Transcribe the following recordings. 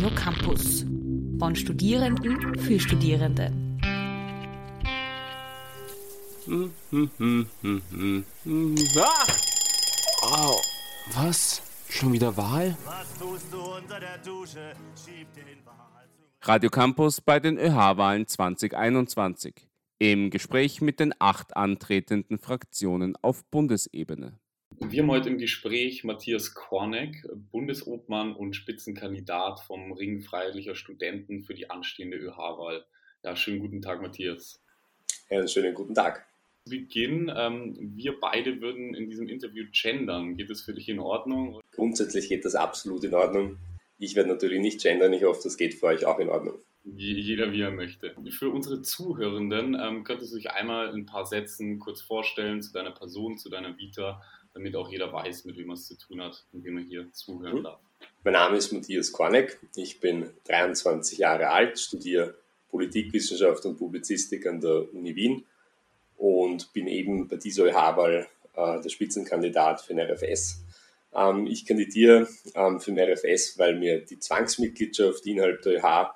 Radio Campus. Von Studierenden für Studierende. Ah! Wow, was? Schon wieder Wahl? Radio Campus bei den ÖH-Wahlen 2021. Im Gespräch mit den acht antretenden Fraktionen auf Bundesebene. Wir haben heute im Gespräch Matthias Korneck, Bundesobmann und Spitzenkandidat vom Ring Freiheitlicher Studenten für die anstehende ÖH-Wahl. Ja, schönen guten Tag, Matthias. Ja, schönen guten Tag. Zu Beginn, ähm, wir beide würden in diesem Interview gendern. Geht das für dich in Ordnung? Grundsätzlich geht das absolut in Ordnung. Ich werde natürlich nicht gendern, ich hoffe, das geht für euch auch in Ordnung. Jeder wie er möchte. Für unsere Zuhörenden ähm, könntest du dich einmal in ein paar Sätzen kurz vorstellen zu deiner Person, zu deiner Vita damit auch jeder weiß, mit wem man es zu tun hat und wem man hier zuhören mhm. darf. Mein Name ist Matthias Korneck, ich bin 23 Jahre alt, studiere Politikwissenschaft und Publizistik an der Uni Wien und bin eben bei dieser ÖH-Wahl äh, der Spitzenkandidat für den RFS. Ähm, ich kandidiere ähm, für den RFS, weil mir die Zwangsmitgliedschaft innerhalb der ÖH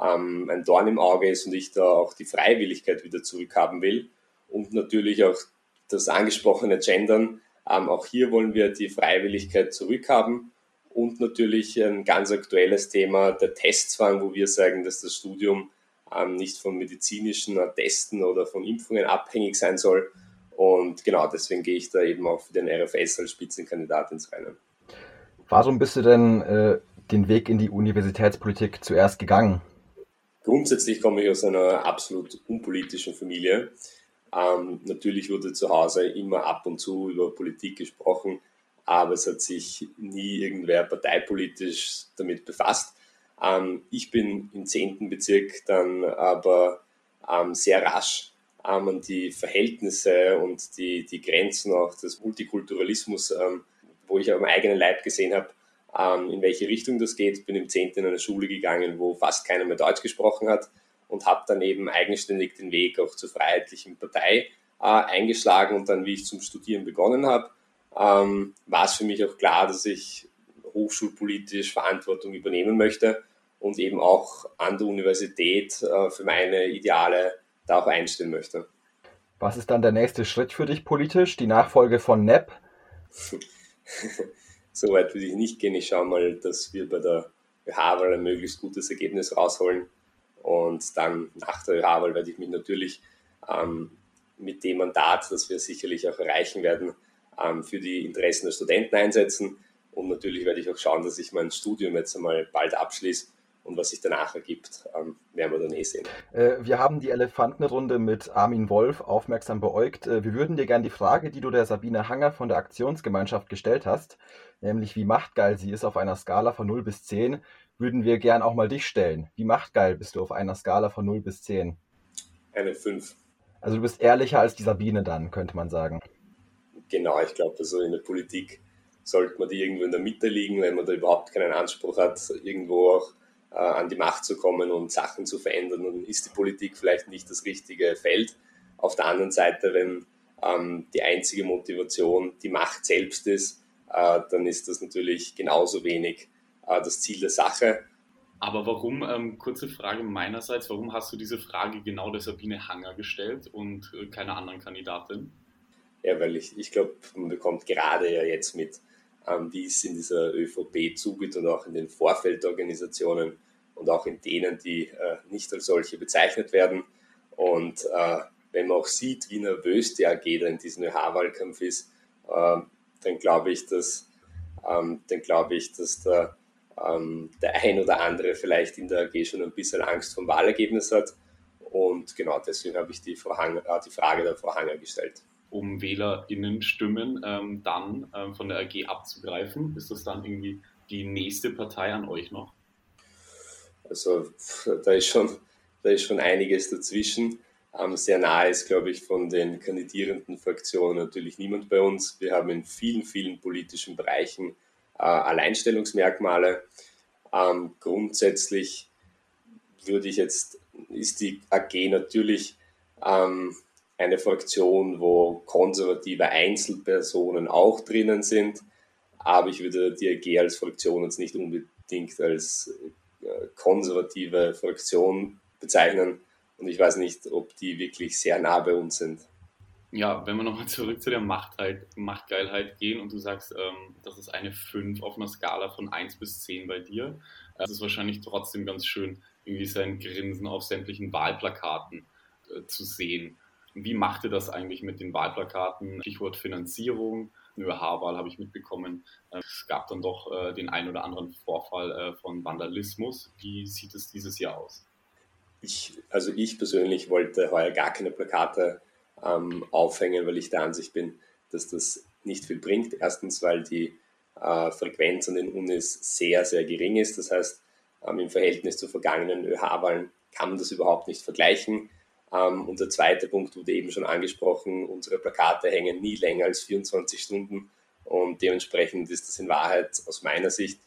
ähm, ein Dorn im Auge ist und ich da auch die Freiwilligkeit wieder zurückhaben will und natürlich auch das angesprochene Gendern ähm, auch hier wollen wir die Freiwilligkeit zurückhaben und natürlich ein ganz aktuelles Thema, der Testzwang, wo wir sagen, dass das Studium ähm, nicht von medizinischen Testen oder von Impfungen abhängig sein soll. Und genau deswegen gehe ich da eben auch für den RFS als Spitzenkandidat ins Rennen. Warum bist du denn äh, den Weg in die Universitätspolitik zuerst gegangen? Grundsätzlich komme ich aus einer absolut unpolitischen Familie. Ähm, natürlich wurde zu Hause immer ab und zu über Politik gesprochen, aber es hat sich nie irgendwer parteipolitisch damit befasst. Ähm, ich bin im 10. Bezirk dann aber ähm, sehr rasch ähm, an die Verhältnisse und die, die Grenzen auch des Multikulturalismus, ähm, wo ich am eigenen Leib gesehen habe, ähm, in welche Richtung das geht. Bin im 10. in eine Schule gegangen, wo fast keiner mehr Deutsch gesprochen hat und habe dann eben eigenständig den Weg auch zur Freiheitlichen Partei äh, eingeschlagen und dann, wie ich zum Studieren begonnen habe, ähm, war es für mich auch klar, dass ich hochschulpolitisch Verantwortung übernehmen möchte und eben auch an der Universität äh, für meine Ideale da auch einstehen möchte. Was ist dann der nächste Schritt für dich politisch? Die Nachfolge von NEP? so weit würde ich nicht gehen. Ich schaue mal, dass wir bei der BH-Wahl ein möglichst gutes Ergebnis rausholen. Und dann nach der ÖH-Wahl werde ich mich natürlich ähm, mit dem Mandat, das wir sicherlich auch erreichen werden, ähm, für die Interessen der Studenten einsetzen. Und natürlich werde ich auch schauen, dass ich mein Studium jetzt einmal bald abschließe. Und was sich danach ergibt, ähm, werden wir dann eh sehen. Äh, wir haben die Elefantenrunde mit Armin Wolf aufmerksam beäugt. Äh, wir würden dir gerne die Frage, die du der Sabine Hanger von der Aktionsgemeinschaft gestellt hast, nämlich wie machtgeil sie ist auf einer Skala von 0 bis 10, würden wir gern auch mal dich stellen. Wie machtgeil bist du auf einer Skala von 0 bis 10? Eine 5. Also du bist ehrlicher als die Sabine dann, könnte man sagen. Genau, ich glaube, also in der Politik sollte man die irgendwo in der Mitte liegen, wenn man da überhaupt keinen Anspruch hat, irgendwo auch äh, an die Macht zu kommen und Sachen zu verändern. Dann ist die Politik vielleicht nicht das richtige Feld. Auf der anderen Seite, wenn ähm, die einzige Motivation die Macht selbst ist, äh, dann ist das natürlich genauso wenig äh, das Ziel der Sache. Aber warum, ähm, kurze Frage meinerseits, warum hast du diese Frage genau der Sabine Hanger gestellt und äh, keiner anderen Kandidatin? Ja, weil ich, ich glaube, man bekommt gerade ja jetzt mit, ähm, wie es in dieser ÖVP zugeht und auch in den Vorfeldorganisationen und auch in denen, die äh, nicht als solche bezeichnet werden. Und äh, wenn man auch sieht, wie nervös die AG da in diesem ÖH-Wahlkampf ist, äh, dann glaube ich, dass, ähm, dann glaube ich, dass da ähm, der ein oder andere vielleicht in der AG schon ein bisschen Angst vom Wahlergebnis hat. Und genau deswegen habe ich die, Hang, äh, die, Frage der Frau Hanger gestellt. Um WählerInnen-Stimmen ähm, dann ähm, von der AG abzugreifen, ist das dann irgendwie die nächste Partei an euch noch? Also da ist schon, da ist schon einiges dazwischen. Ähm, sehr nahe ist, glaube ich, von den kandidierenden Fraktionen natürlich niemand bei uns. Wir haben in vielen, vielen politischen Bereichen äh, Alleinstellungsmerkmale. Ähm, grundsätzlich würde ich jetzt, ist die AG natürlich ähm, eine Fraktion, wo konservative Einzelpersonen auch drinnen sind, aber ich würde die AG als Fraktion jetzt nicht unbedingt als äh, konservative Fraktion bezeichnen. Und ich weiß nicht, ob die wirklich sehr nah bei uns sind. Ja, wenn wir nochmal zurück zu der Machtheit, Machtgeilheit gehen und du sagst, ähm, das ist eine 5 auf einer Skala von 1 bis 10 bei dir, das ist wahrscheinlich trotzdem ganz schön, irgendwie sein Grinsen auf sämtlichen Wahlplakaten äh, zu sehen. Wie machte das eigentlich mit den Wahlplakaten? Stichwort Finanzierung. ÖH-Wahl habe ich mitbekommen. Äh, es gab dann doch äh, den einen oder anderen Vorfall äh, von Vandalismus. Wie sieht es dieses Jahr aus? Ich, also ich persönlich wollte heuer gar keine Plakate ähm, aufhängen, weil ich der Ansicht bin, dass das nicht viel bringt. Erstens, weil die äh, Frequenz an den Unis sehr, sehr gering ist. Das heißt, ähm, im Verhältnis zu vergangenen ÖH-Wahlen kann man das überhaupt nicht vergleichen. Ähm, und der zweite Punkt wurde eben schon angesprochen, unsere Plakate hängen nie länger als 24 Stunden und dementsprechend ist das in Wahrheit aus meiner Sicht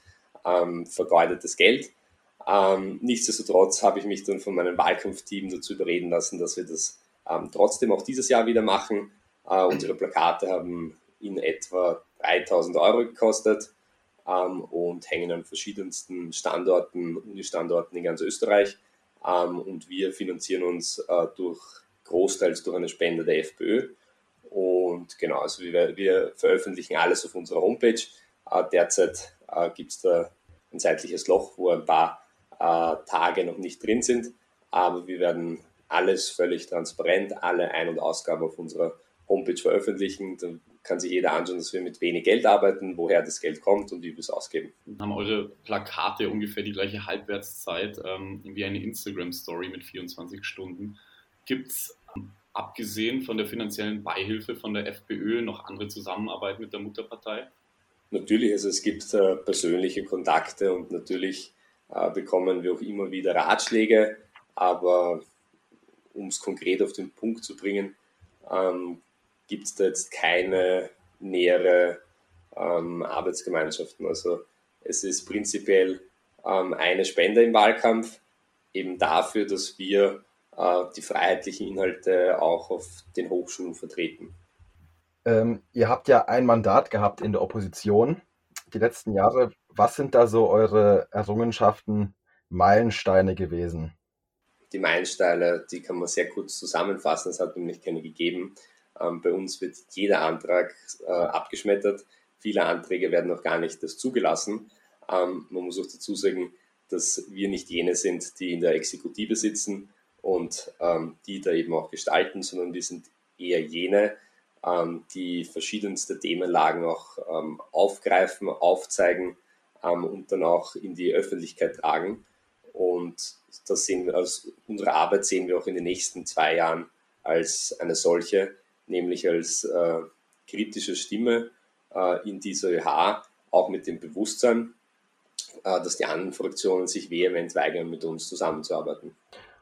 ähm, vergeudetes Geld. Ähm, nichtsdestotrotz habe ich mich dann von meinem Wahlkampfteam dazu überreden lassen, dass wir das ähm, trotzdem auch dieses Jahr wieder machen. Äh, unsere Plakate haben in etwa 3000 Euro gekostet ähm, und hängen an verschiedensten Standorten, Uni-Standorten in ganz Österreich. Ähm, und wir finanzieren uns äh, durch großteils durch eine Spende der FPÖ. Und genau, also wir, wir veröffentlichen alles auf unserer Homepage. Äh, derzeit äh, gibt es da ein zeitliches Loch, wo ein paar äh, Tage noch nicht drin sind. Aber wir werden alles völlig transparent, alle Ein- und Ausgaben auf unserer Homepage veröffentlichen. Dann kann sich jeder anschauen, dass wir mit wenig Geld arbeiten, woher das Geld kommt und wie wir es ausgeben. Haben eure Plakate ungefähr die gleiche Halbwertszeit ähm, wie eine Instagram-Story mit 24 Stunden. Gibt es, abgesehen von der finanziellen Beihilfe von der FPÖ, noch andere Zusammenarbeit mit der Mutterpartei? Natürlich, also es gibt äh, persönliche Kontakte und natürlich äh, bekommen wir auch immer wieder Ratschläge, aber um es konkret auf den Punkt zu bringen, ähm, gibt es da jetzt keine nähere ähm, Arbeitsgemeinschaften. Also es ist prinzipiell ähm, eine Spende im Wahlkampf, eben dafür, dass wir äh, die freiheitlichen Inhalte auch auf den Hochschulen vertreten. Ähm, ihr habt ja ein Mandat gehabt in der Opposition die letzten Jahre. Was sind da so eure Errungenschaften, Meilensteine gewesen? Die Meilensteine, die kann man sehr kurz zusammenfassen. Es hat nämlich keine gegeben. Ähm, bei uns wird jeder Antrag äh, abgeschmettert. Viele Anträge werden noch gar nicht das zugelassen. Ähm, man muss auch dazu sagen, dass wir nicht jene sind, die in der Exekutive sitzen und ähm, die da eben auch gestalten, sondern wir sind eher jene, ähm, die verschiedenste Themenlagen auch ähm, aufgreifen, aufzeigen ähm, und dann auch in die Öffentlichkeit tragen. Und das sehen wir als unsere Arbeit sehen wir auch in den nächsten zwei Jahren als eine solche, nämlich als äh, kritische Stimme äh, in dieser ÖH, auch mit dem Bewusstsein, äh, dass die anderen Fraktionen sich vehement weigern, mit uns zusammenzuarbeiten.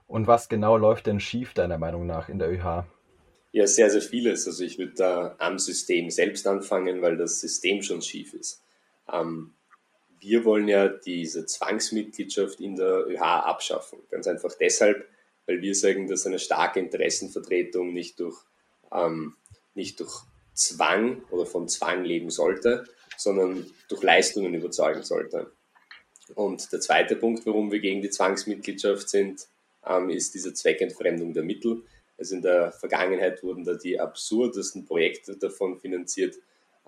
Und was genau läuft denn schief, deiner Meinung nach, in der ÖH? Ja, sehr, sehr vieles. Also ich würde da am System selbst anfangen, weil das System schon schief ist. Ähm, wir wollen ja diese Zwangsmitgliedschaft in der ÖH abschaffen. Ganz einfach deshalb, weil wir sagen, dass eine starke Interessenvertretung nicht durch ähm, nicht durch Zwang oder von Zwang leben sollte, sondern durch Leistungen überzeugen sollte. Und der zweite Punkt, warum wir gegen die Zwangsmitgliedschaft sind, ähm, ist diese Zweckentfremdung der Mittel. Also in der Vergangenheit wurden da die absurdesten Projekte davon finanziert,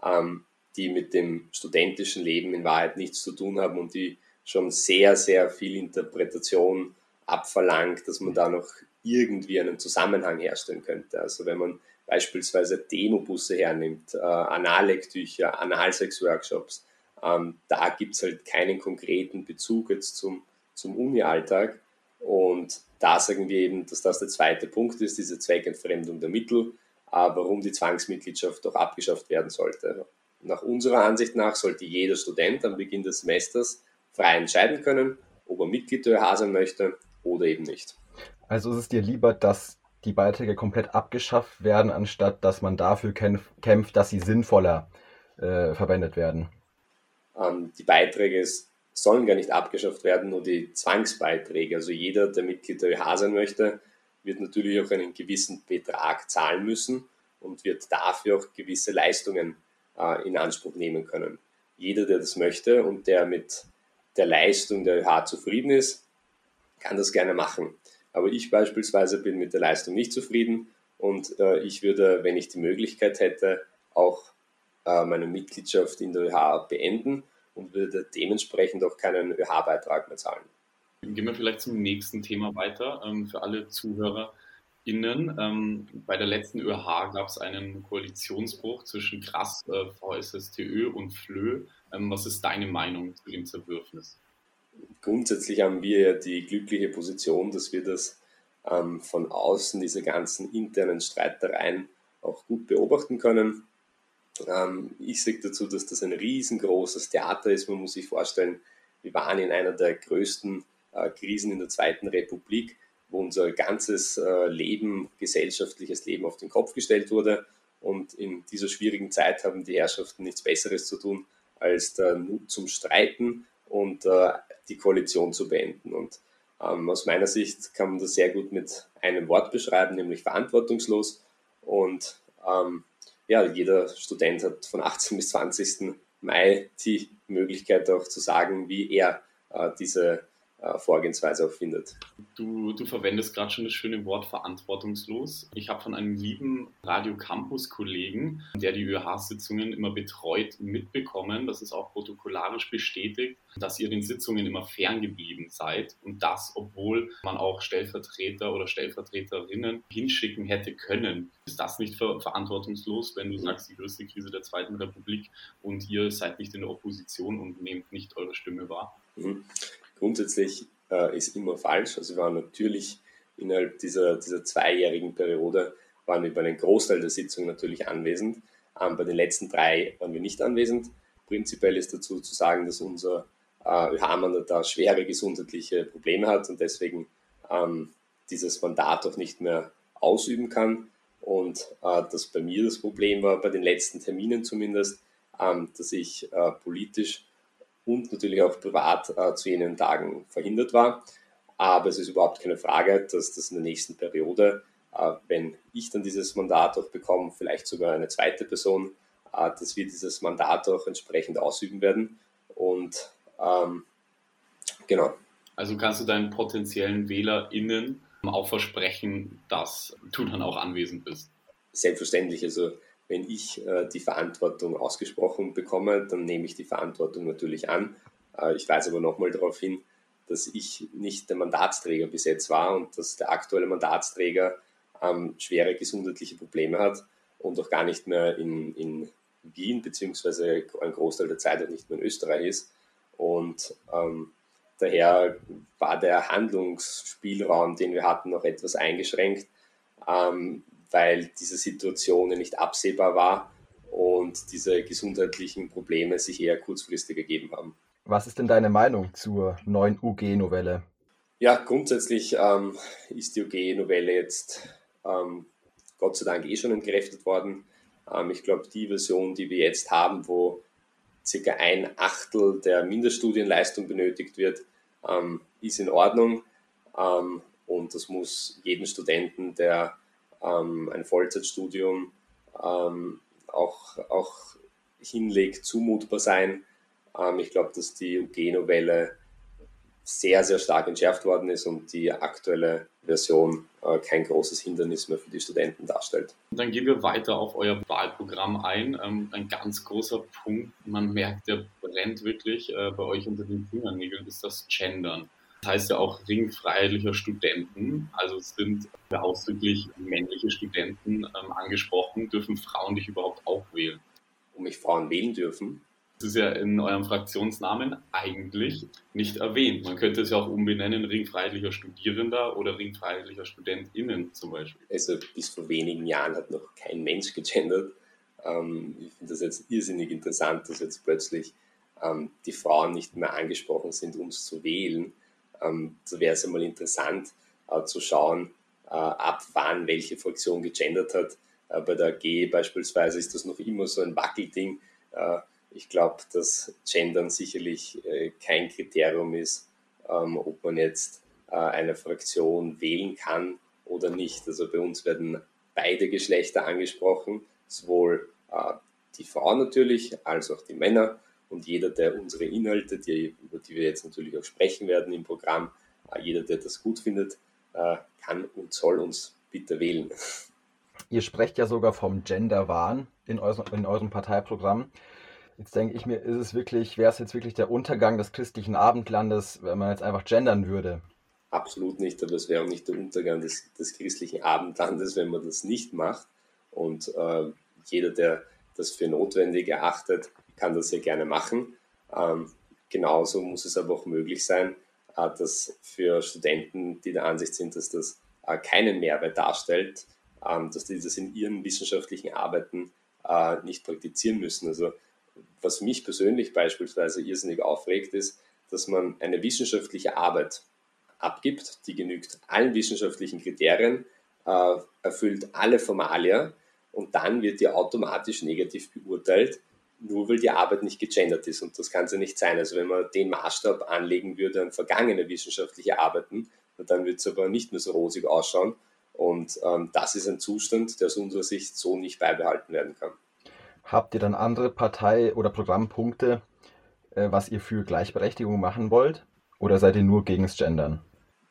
ähm, die mit dem studentischen Leben in Wahrheit nichts zu tun haben und die schon sehr, sehr viel Interpretation abverlangt, dass man da noch irgendwie einen Zusammenhang herstellen könnte. Also wenn man beispielsweise Demobusse hernimmt, äh, Anallektücher, Analsex-Workshops, ähm, da gibt es halt keinen konkreten Bezug jetzt zum, zum Uni-Alltag. Und da sagen wir eben, dass das der zweite Punkt ist, diese Zweckentfremdung der Mittel, äh, warum die Zwangsmitgliedschaft doch abgeschafft werden sollte. Nach unserer Ansicht nach sollte jeder Student am Beginn des Semesters frei entscheiden können, ob er Mitglied der sein möchte oder eben nicht. Also ist es dir lieber, dass die Beiträge komplett abgeschafft werden, anstatt dass man dafür kämpft, dass sie sinnvoller äh, verwendet werden? Ähm, die Beiträge sollen gar nicht abgeschafft werden, nur die Zwangsbeiträge. Also jeder, der Mitglied der ÖH sein möchte, wird natürlich auch einen gewissen Betrag zahlen müssen und wird dafür auch gewisse Leistungen äh, in Anspruch nehmen können. Jeder, der das möchte und der mit der Leistung der ÖH zufrieden ist, kann das gerne machen. Aber ich beispielsweise bin mit der Leistung nicht zufrieden und äh, ich würde, wenn ich die Möglichkeit hätte, auch äh, meine Mitgliedschaft in der ÖH beenden und würde dementsprechend auch keinen ÖH-Beitrag mehr zahlen. Gehen wir vielleicht zum nächsten Thema weiter. Ähm, für alle ZuhörerInnen. Ähm, bei der letzten ÖH gab es einen Koalitionsbruch zwischen Krass, äh, VSSTÖ und FLÖ. Ähm, was ist deine Meinung zu dem Zerwürfnis? Grundsätzlich haben wir ja die glückliche Position, dass wir das ähm, von außen, diese ganzen internen Streitereien, auch gut beobachten können. Ähm, ich sage dazu, dass das ein riesengroßes Theater ist. Man muss sich vorstellen, wir waren in einer der größten äh, Krisen in der Zweiten Republik, wo unser ganzes äh, Leben, gesellschaftliches Leben auf den Kopf gestellt wurde. Und in dieser schwierigen Zeit haben die Herrschaften nichts Besseres zu tun, als da zum Streiten und äh, die Koalition zu beenden. Und ähm, aus meiner Sicht kann man das sehr gut mit einem Wort beschreiben, nämlich verantwortungslos. Und ähm, ja, jeder Student hat von 18 bis 20. Mai die Möglichkeit auch zu sagen, wie er äh, diese Vorgehensweise auch findet. Du, du verwendest gerade schon das schöne Wort verantwortungslos. Ich habe von einem lieben Radio Campus Kollegen, der die ÖH-Sitzungen immer betreut, mitbekommen, das ist auch protokollarisch bestätigt, dass ihr den Sitzungen immer ferngeblieben seid und das, obwohl man auch Stellvertreter oder Stellvertreterinnen hinschicken hätte können. Ist das nicht ver verantwortungslos, wenn du sagst, die größte Krise der Zweiten Republik und ihr seid nicht in der Opposition und nehmt nicht eure Stimme wahr? Grundsätzlich äh, ist immer falsch. Also wir waren natürlich innerhalb dieser, dieser zweijährigen Periode, waren wir bei einem Großteil der Sitzung natürlich anwesend. Ähm, bei den letzten drei waren wir nicht anwesend. Prinzipiell ist dazu zu sagen, dass unser äh, ÖH-Mandat da schwere gesundheitliche Probleme hat und deswegen ähm, dieses Mandat auch nicht mehr ausüben kann. Und äh, dass bei mir das Problem war, bei den letzten Terminen zumindest, ähm, dass ich äh, politisch und natürlich auch privat äh, zu jenen Tagen verhindert war. Aber es ist überhaupt keine Frage, dass das in der nächsten Periode, äh, wenn ich dann dieses Mandat auch bekomme, vielleicht sogar eine zweite Person, äh, dass wir dieses Mandat auch entsprechend ausüben werden. Und ähm, genau. Also kannst du deinen potenziellen WählerInnen auch versprechen, dass du dann auch anwesend bist? Selbstverständlich. Also wenn ich äh, die Verantwortung ausgesprochen bekomme, dann nehme ich die Verantwortung natürlich an. Äh, ich weise aber nochmal darauf hin, dass ich nicht der Mandatsträger bis jetzt war und dass der aktuelle Mandatsträger ähm, schwere gesundheitliche Probleme hat und auch gar nicht mehr in, in Wien beziehungsweise ein Großteil der Zeit auch nicht mehr in Österreich ist. Und ähm, daher war der Handlungsspielraum, den wir hatten, noch etwas eingeschränkt. Ähm, weil diese Situation nicht absehbar war und diese gesundheitlichen Probleme sich eher kurzfristig ergeben haben. Was ist denn deine Meinung zur neuen UG-Novelle? Ja, grundsätzlich ähm, ist die UG-Novelle jetzt ähm, Gott sei Dank eh schon entkräftet worden. Ähm, ich glaube, die Version, die wir jetzt haben, wo circa ein Achtel der Mindeststudienleistung benötigt wird, ähm, ist in Ordnung. Ähm, und das muss jeden Studenten, der ähm, ein Vollzeitstudium ähm, auch, auch hinlegt, zumutbar sein. Ähm, ich glaube, dass die UG-Novelle sehr, sehr stark entschärft worden ist und die aktuelle Version äh, kein großes Hindernis mehr für die Studenten darstellt. Dann gehen wir weiter auf euer Wahlprogramm ein. Ähm, ein ganz großer Punkt, man merkt, der brennt wirklich äh, bei euch unter den Fingernägeln, ist das Gendern. Das heißt ja auch ringfreiheitlicher Studenten. Also es sind ausdrücklich männliche Studenten ähm, angesprochen. Dürfen Frauen dich überhaupt auch wählen? Um mich Frauen wählen dürfen? Das ist ja in eurem Fraktionsnamen eigentlich nicht erwähnt. Man könnte es ja auch umbenennen, ringfreiheitlicher Studierender oder ringfreiheitlicher StudentInnen zum Beispiel. Also bis vor wenigen Jahren hat noch kein Mensch gegendert. Ähm, ich finde das jetzt irrsinnig interessant, dass jetzt plötzlich ähm, die Frauen nicht mehr angesprochen sind, uns zu wählen ähm, so wäre es einmal interessant äh, zu schauen, äh, ab wann welche Fraktion gegendert hat. Äh, bei der AG beispielsweise ist das noch immer so ein Wackelding. Äh, ich glaube, dass Gendern sicherlich äh, kein Kriterium ist, ähm, ob man jetzt äh, eine Fraktion wählen kann oder nicht. Also bei uns werden beide Geschlechter angesprochen, sowohl die Frauen natürlich als auch die Männer und jeder, der unsere Inhalte, die, über die wir jetzt natürlich auch sprechen werden im Programm, Äh, jeder, der das gut findet, äh, kann und soll uns bitte wählen. Ihr sprecht ja sogar vom Gender-Wahn in, eurem, in eurem Parteiprogramm. Jetzt denke ich mir, ist es wirklich, wäre es jetzt wirklich der Untergang des christlichen Abendlandes, wenn man jetzt einfach gendern würde? Absolut nicht, aber es wäre auch nicht der Untergang des, des christlichen Abendlandes, wenn man das nicht macht. Und äh, jeder, der das für notwendig erachtet, kann das sehr gerne machen. Ähm, genauso muss es aber auch möglich sein, äh, dass für Studenten, die der Ansicht sind, dass das äh, keinen Mehrwert darstellt, ähm, dass die das in ihren wissenschaftlichen Arbeiten äh, nicht praktizieren müssen. Also was mich persönlich beispielsweise irrsinnig aufregt, ist, dass man eine wissenschaftliche Arbeit abgibt, die genügt allen wissenschaftlichen Kriterien, äh, erfüllt alle Formalia und dann wird die automatisch negativ beurteilt, nur weil die Arbeit nicht gegendert ist. Und das kann es ja nicht sein. Also wenn man den Maßstab anlegen würde an vergangene wissenschaftliche Arbeiten, dann wird es aber nicht mehr so rosig ausschauen. Und ähm, das ist ein Zustand, der aus unserer Sicht so nicht beibehalten werden kann. Habt ihr dann andere Partei- oder Programmpunkte, äh, was ihr für Gleichberechtigung machen wollt? Oder seid ihr nur gegen das Gendern?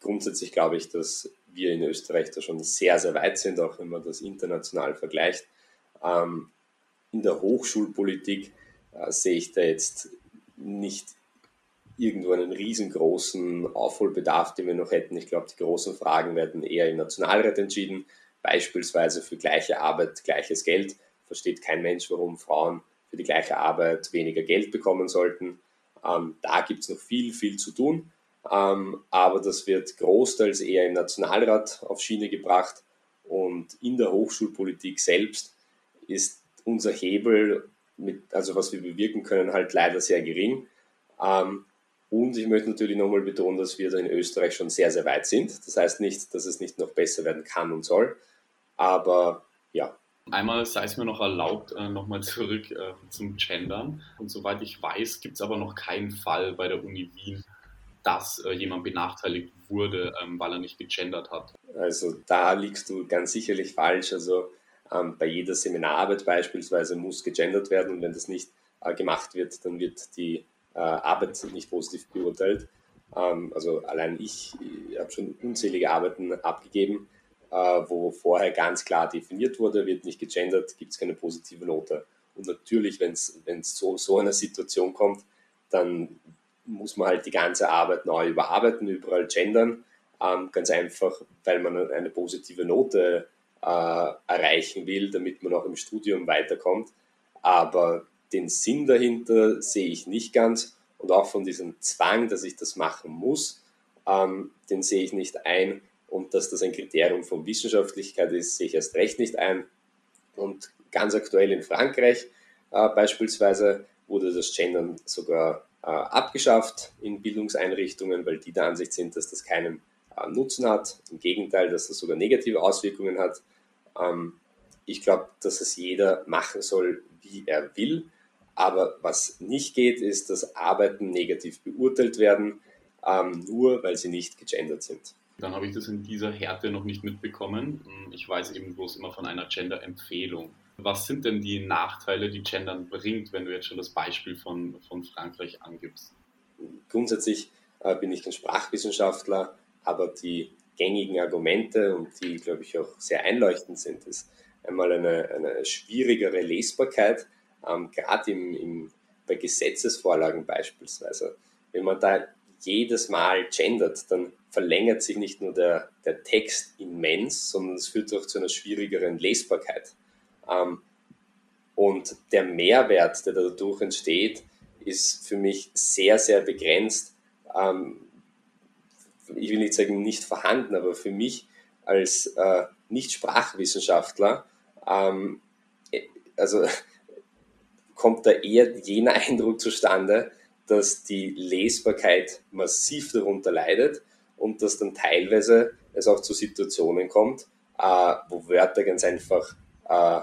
Grundsätzlich glaube ich, dass wir in Österreich da schon sehr, sehr weit sind, auch wenn man das international vergleicht. Ähm, in der Hochschulpolitik äh, sehe ich da jetzt nicht irgendwo einen riesengroßen Aufholbedarf, den wir noch hätten. Ich glaube, die großen Fragen werden eher im Nationalrat entschieden, beispielsweise für gleiche Arbeit gleiches Geld. Versteht kein Mensch, warum Frauen für die gleiche Arbeit weniger Geld bekommen sollten. Ähm, da gibt es noch viel, viel zu tun. Ähm, aber das wird großteils eher im Nationalrat auf Schiene gebracht. Und in der Hochschulpolitik selbst ist unser Hebel, mit, also was wir bewirken können, halt leider sehr gering. Ähm, und ich möchte natürlich nochmal betonen, dass wir da in Österreich schon sehr, sehr weit sind. Das heißt nicht, dass es nicht noch besser werden kann und soll. Aber ja. Einmal sei es mir noch erlaubt, äh, nochmal zurück äh, zum Gendern. Und soweit ich weiß, gibt es aber noch keinen Fall bei der Uni Wien, dass äh, jemand benachteiligt wurde, ähm, weil er nicht gegendert hat. Also da liegst du ganz sicherlich falsch. Also ähm, bei jeder Seminararbeit beispielsweise muss gegendert werden und wenn das nicht äh, gemacht wird, dann wird die äh, Arbeit nicht positiv beurteilt. Ähm, also allein ich, ich habe schon unzählige Arbeiten abgegeben, äh, wo vorher ganz klar definiert wurde, wird nicht gegendert, gibt es keine positive Note. Und natürlich, wenn es zu so einer Situation kommt, dann muss man halt die ganze Arbeit neu überarbeiten, überall gendern. Ähm, ganz einfach, weil man eine positive Note äh, erreichen will, damit man auch im Studium weiterkommt. Aber den Sinn dahinter sehe ich nicht ganz und auch von diesem Zwang, dass ich das machen muss, ähm, den sehe ich nicht ein und dass das ein Kriterium von Wissenschaftlichkeit ist, sehe ich erst recht nicht ein. Und ganz aktuell in Frankreich äh, beispielsweise wurde das Gendern sogar äh, abgeschafft in Bildungseinrichtungen, weil die der Ansicht sind, dass das keinen äh, Nutzen hat. Im Gegenteil, dass das sogar negative Auswirkungen hat. Ähm, ich glaube, dass es jeder machen soll, wie er will. Aber was nicht geht, ist, dass Arbeiten negativ beurteilt werden, ähm, nur weil sie nicht gegendert sind. Dann habe ich das in dieser Härte noch nicht mitbekommen. Ich weiß eben bloß immer von einer Gender-Empfehlung. Was sind denn die Nachteile, die Gendern bringt, wenn du jetzt schon das Beispiel von, von Frankreich angibst? Grundsätzlich äh, bin ich kein Sprachwissenschaftler, aber die gängigen Argumente und die, glaube ich, auch sehr einleuchtend sind, ist einmal eine, eine schwierigere Lesbarkeit ähm, gerade im, im, bei Gesetzesvorlagen beispielsweise, wenn man da jedes Mal gendert, dann verlängert sich nicht nur der, der Text immens, sondern es führt auch zu einer schwierigeren Lesbarkeit. Ähm, und der Mehrwert, der dadurch entsteht, ist für mich sehr, sehr begrenzt. Ähm, ich will nicht sagen nicht vorhanden, aber für mich als äh, Nicht-Sprachwissenschaftler, ähm, also kommt da eher jener Eindruck zustande, dass die Lesbarkeit massiv darunter leidet und dass dann teilweise es auch zu Situationen kommt, äh, wo Wörter ganz einfach äh,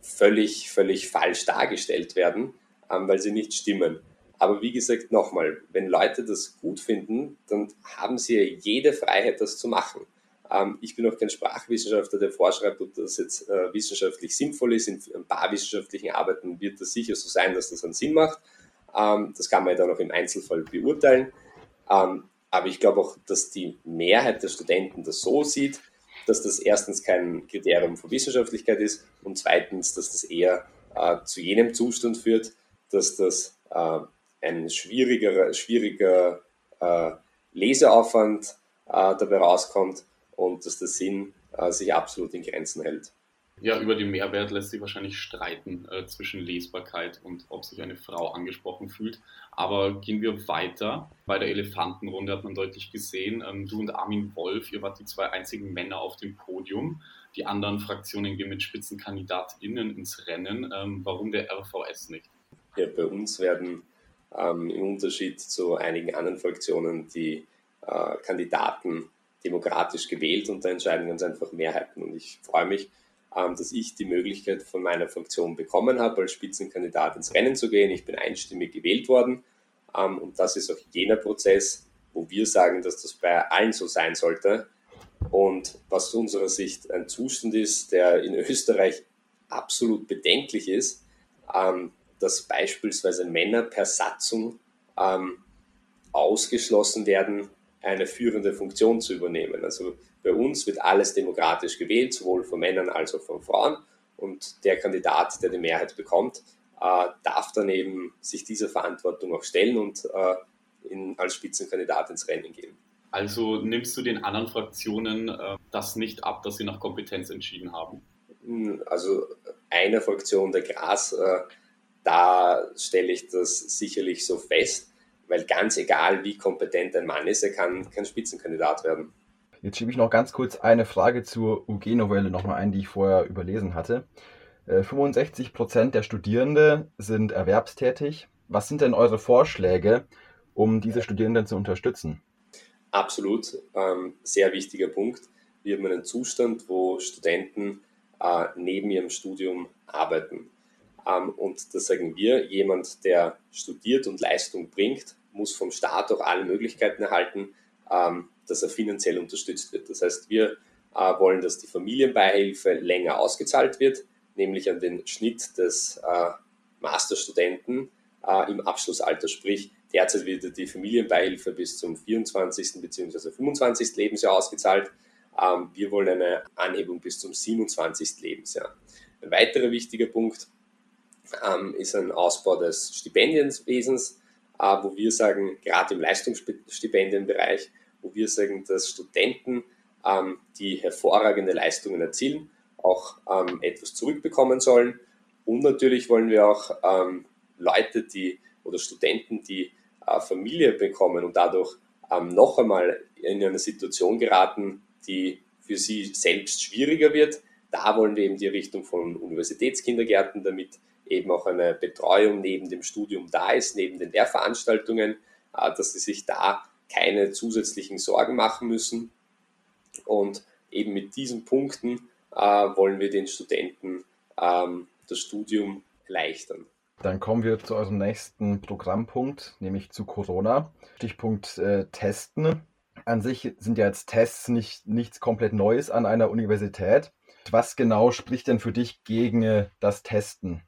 völlig, völlig falsch dargestellt werden, ähm, weil sie nicht stimmen. Aber wie gesagt, nochmal, wenn Leute das gut finden, dann haben sie jede Freiheit, das zu machen. Ähm, ich bin auch kein Sprachwissenschaftler, der vorschreibt, ob das jetzt äh, wissenschaftlich sinnvoll ist. In ein paar wissenschaftlichen Arbeiten wird das sicher so sein, dass das einen Sinn macht. Ähm, das kann man ja dann auch im Einzelfall beurteilen. Ähm, aber ich glaube auch, dass die Mehrheit der Studenten das so sieht, dass das erstens kein Kriterium für Wissenschaftlichkeit ist und zweitens, dass das eher äh, zu jenem Zustand führt, dass das äh, ein schwieriger, schwieriger äh, Leseaufwand äh, dabei rauskommt und dass der Sinn äh, sich absolut in Grenzen hält. Ja, über den Mehrwert lässt sich wahrscheinlich streiten äh, zwischen Lesbarkeit und ob sich eine Frau angesprochen fühlt. Aber gehen wir weiter. Bei der Elefantenrunde hat man deutlich gesehen, ähm, du und Armin Wolf, ihr wart die zwei einzigen Männer auf dem Podium. Die anderen Fraktionen gehen mit SpitzenkandidatInnen ins Rennen. Ähm, warum der RVS nicht? Ja, bei uns werden ähm, im Unterschied zu einigen anderen Fraktionen die äh, Kandidaten demokratisch gewählt und da entscheiden ganz einfach Mehrheiten. Und ich freue mich, ähm, dass ich die Möglichkeit von meiner Fraktion bekommen habe, als Spitzenkandidat ins Rennen zu gehen. Ich bin einstimmig gewählt worden. Ähm, und das ist auch jener Prozess, wo wir sagen, dass das bei allen so sein sollte. Und was aus unserer Sicht ein Zustand ist, der in Österreich absolut bedenklich ist, ähm, dass beispielsweise Männer per Satzung ausgeschlossen werden, eine führende Funktion zu übernehmen. Also bei uns wird alles demokratisch gewählt, sowohl von Männern als auch von Frauen. Und der Kandidat, der die Mehrheit bekommt, äh, darf dann eben sich dieser Verantwortung auch stellen und äh, in, als Spitzenkandidat ins Rennen gehen. Also nimmst du den anderen Fraktionen äh, das nicht ab, dass sie nach Kompetenz entschieden haben? Hm, also einer Fraktion, der Gras, äh, da stelle ich das sicherlich so fest, weil ganz egal, wie kompetent ein Mann ist, er kann kein Spitzenkandidat werden. Jetzt schiebe ich noch ganz kurz eine Frage zur UG-Novelle nochmal ein, die ich vorher überlesen hatte. 65 äh, Prozent der Studierenden sind erwerbstätig. Was sind denn eure Vorschläge, um diese Studierenden zu unterstützen? Absolut, ähm, sehr wichtiger Punkt. Wir haben einen Zustand, wo Studenten äh, neben ihrem Studium arbeiten. Ähm, und da sagen wir, jemand, der studiert und Leistung bringt, muss vom Staat auch alle Möglichkeiten erhalten, ähm, dass er finanziell unterstützt wird. Das heißt, wir äh, wollen, dass die Familienbeihilfe länger ausgezahlt wird, nämlich an den Schnitt des äh, Masterstudenten äh, im Abschlussalter. Sprich, derzeit wird die Familienbeihilfe bis zum 24. bzw. 25. Lebensjahr ausgezahlt. Ähm, wir wollen eine Anhebung bis zum 27. Lebensjahr. Ein weiterer wichtiger Punkt ähm, ist ein Ausbau des Stipendienwesens, äh, wo wir sagen, gerade im Leistungsstipendienbereich wo wir sagen, dass Studenten, ähm, die hervorragende Leistungen erzielen, auch ähm, etwas zurückbekommen sollen. Und natürlich wollen wir auch ähm, Leute, die oder Studenten, die äh, Familie bekommen und dadurch ähm, noch einmal in eine Situation geraten, die für sie selbst schwieriger wird. Da wollen wir eben die Richtung von Universitätskindergärten, damit eben auch eine Betreuung neben dem Studium da ist, neben den Lehrveranstaltungen, äh, dass sie sich da keine zusätzlichen Sorgen machen müssen. Und eben mit diesen Punkten äh, wollen wir den Studenten ähm, das Studium erleichtern. Dann kommen wir zu eurem nächsten Programmpunkt, nämlich zu Corona. Stichpunkt äh, Testen. An sich sind ja jetzt Tests nicht, nichts komplett Neues an einer Universität. Was genau spricht denn für dich gegen äh, das Testen?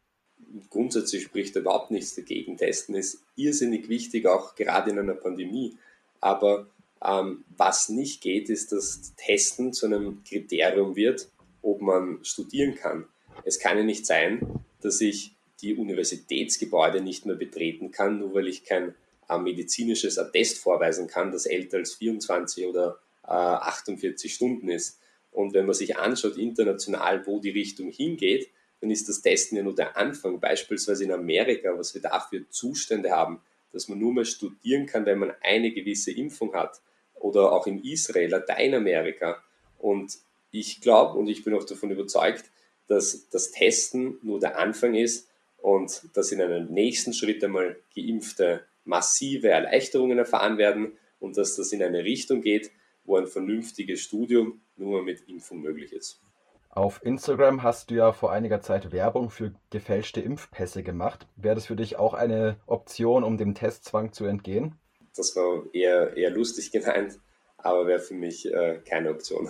Grundsätzlich spricht überhaupt nichts dagegen. Testen ist irrsinnig wichtig, auch gerade in einer Pandemie. Aber ähm, was nicht geht, ist, dass Testen zu einem Kriterium wird, ob man studieren kann. Es kann ja nicht sein, dass ich die Universitätsgebäude nicht mehr betreten kann, nur weil ich kein äh, medizinisches Attest vorweisen kann, das älter als 24 oder äh, 48 Stunden ist. Und wenn man sich anschaut international, wo die Richtung hingeht, dann ist das Testen ja nur der Anfang. Beispielsweise in Amerika, was wir da für Zustände haben, dass man nur mal studieren kann, wenn man eine gewisse Impfung hat. Oder auch in Israel, Lateinamerika. Und ich glaube und ich bin auch davon überzeugt, dass das Testen nur der Anfang ist und dass in einem nächsten Schritt einmal Geimpfte massive Erleichterungen erfahren werden und dass das in eine Richtung geht, wo ein vernünftiges Studium nur mit Impfung möglich ist. Auf Instagram hast du ja vor einiger Zeit Werbung für gefälschte Impfpässe gemacht. Wäre das für dich auch eine Option, um dem Testzwang zu entgehen? Das war eher, eher lustig gemeint, aber wäre für mich äh, keine Option.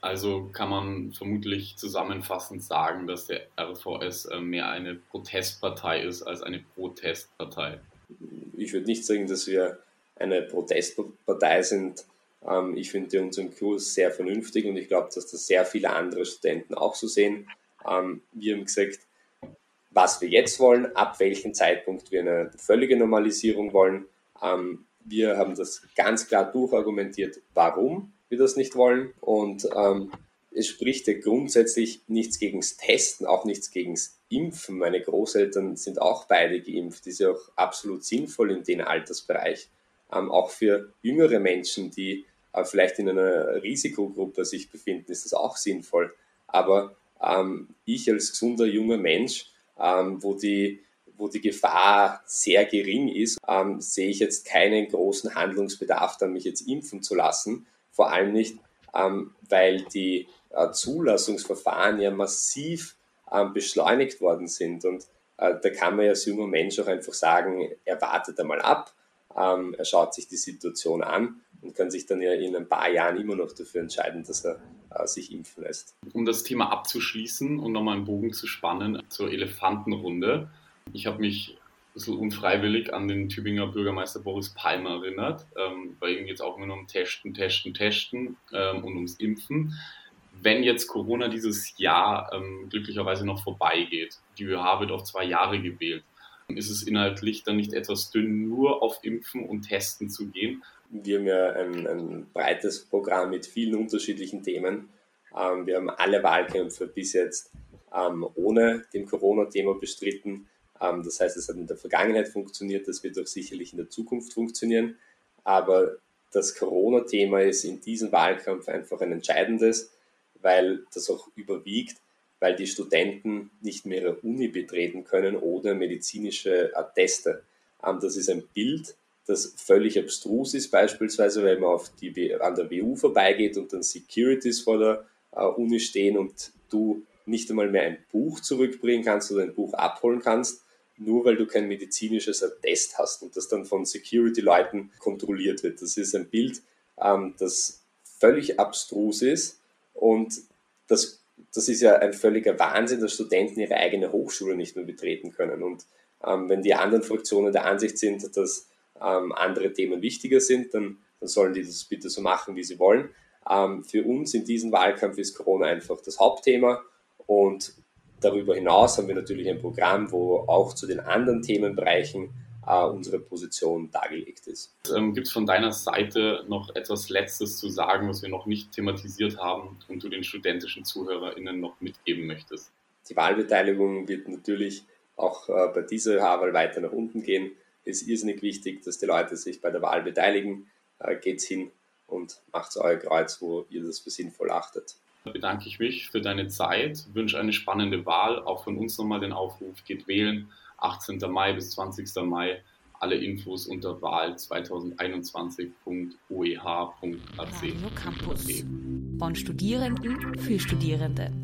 Also kann man vermutlich zusammenfassend sagen, dass der RVS äh, mehr eine Protestpartei ist als eine Protestpartei. Ich würde nicht sagen, dass wir eine Protestpartei sind. Ähm, ich finde unseren Kurs sehr vernünftig und ich glaube, dass das sehr viele andere Studenten auch so sehen. Ähm, wir haben gesagt, was wir jetzt wollen, ab welchem Zeitpunkt wir eine völlige Normalisierung wollen. Ähm, wir haben das ganz klar durchargumentiert, warum wir das nicht wollen. Und ähm, es spricht ja grundsätzlich nichts gegen das Testen, auch nichts gegen das Impfen. Meine Großeltern sind auch beide geimpft. Das ist ja auch absolut sinnvoll in dem Altersbereich. Ähm, auch für jüngere Menschen, die äh, vielleicht in einer Risikogruppe sich befinden, ist das auch sinnvoll. Aber ähm, ich als gesunder junger Mensch, ähm, wo die wo die Gefahr sehr gering ist, ähm, sehe ich jetzt keinen großen Handlungsbedarf, dann mich jetzt impfen zu lassen. Vor allem nicht, ähm, weil die äh, Zulassungsverfahren ja massiv ähm, beschleunigt worden sind. Und äh, da kann man ja als junger Mensch auch einfach sagen, er wartet einmal ab, ähm, er schaut sich die Situation an und kann sich dann ja in ein paar Jahren immer noch dafür entscheiden, dass er äh, sich impfen lässt. Um das Thema abzuschließen und nochmal einen Bogen zu spannen zur Elefantenrunde. Ich habe mich ein bisschen unfreiwillig an den Tübinger Bürgermeister Boris Palmer erinnert, ähm, weil ihm jetzt auch immer nur um Testen, Testen, Testen ähm, und ums Impfen. Wenn jetzt Corona dieses Jahr ähm, glücklicherweise noch vorbeigeht, die ÖH wird auf zwei Jahre gewählt, ist es inhaltlich dann nicht etwas dünn, nur auf Impfen und Testen zu gehen? Wir haben ja ein, ein breites Programm mit vielen unterschiedlichen Themen. Ähm, wir haben alle Wahlkämpfe bis jetzt ähm, ohne dem Corona-Thema bestritten. Ähm, das heißt, es hat in der Vergangenheit funktioniert, das wird auch sicherlich in der Zukunft funktionieren. Aber das Corona-Thema ist in diesem Wahlkampf einfach ein entscheidendes, weil das auch überwiegt weil die Studenten nicht mehr ihre Uni betreten können ohne medizinische Atteste. Ähm, das ist ein Bild, das völlig abstrus ist, beispielsweise, wenn man auf die, an der WU vorbeigeht und dann Securities vor der äh, Uni stehen und du nicht einmal mehr ein Buch zurückbringen kannst oder ein Buch abholen kannst, nur weil du kein medizinisches Attest hast und das dann von Security-Leuten kontrolliert wird. Das ist ein Bild, ähm, das völlig abstrus ist und das das ist ja ein völliger Wahnsinn, dass Studenten ihre eigene Hochschule nicht mehr betreten können. Und ähm, wenn die anderen Fraktionen der Ansicht sind, dass ähm, andere Themen wichtiger sind, dann, dann, sollen die das bitte so machen, wie sie wollen. Ähm, für uns in diesem Wahlkampf ist Corona einfach das Hauptthema und darüber hinaus haben wir natürlich ein Programm, wo auch zu den anderen Themenbereichen äh, unsere Position dargelegt ist. Ähm, Gibt es von deiner Seite noch etwas Letztes zu sagen, was wir noch nicht thematisiert haben und du den studentischen ZuhörerInnen noch mitgeben möchtest? Die Wahlbeteiligung wird natürlich auch äh, bei dieser Wahl weiter nach unten gehen. Es ist irrsinnig wichtig, dass die Leute sich bei der Wahl beteiligen. Äh, geht's hin und macht euer Kreuz, wo ihr das für sinnvoll achtet. Da bedanke ich mich für deine Zeit, wünsche eine spannende Wahl. Auch von uns nochmal den Aufruf, geht wählen. 18. Mai bis 20. Mai. Alle Infos unter wahl2021.oeh.ac. Radio Campus. Von Studierenden für Studierende.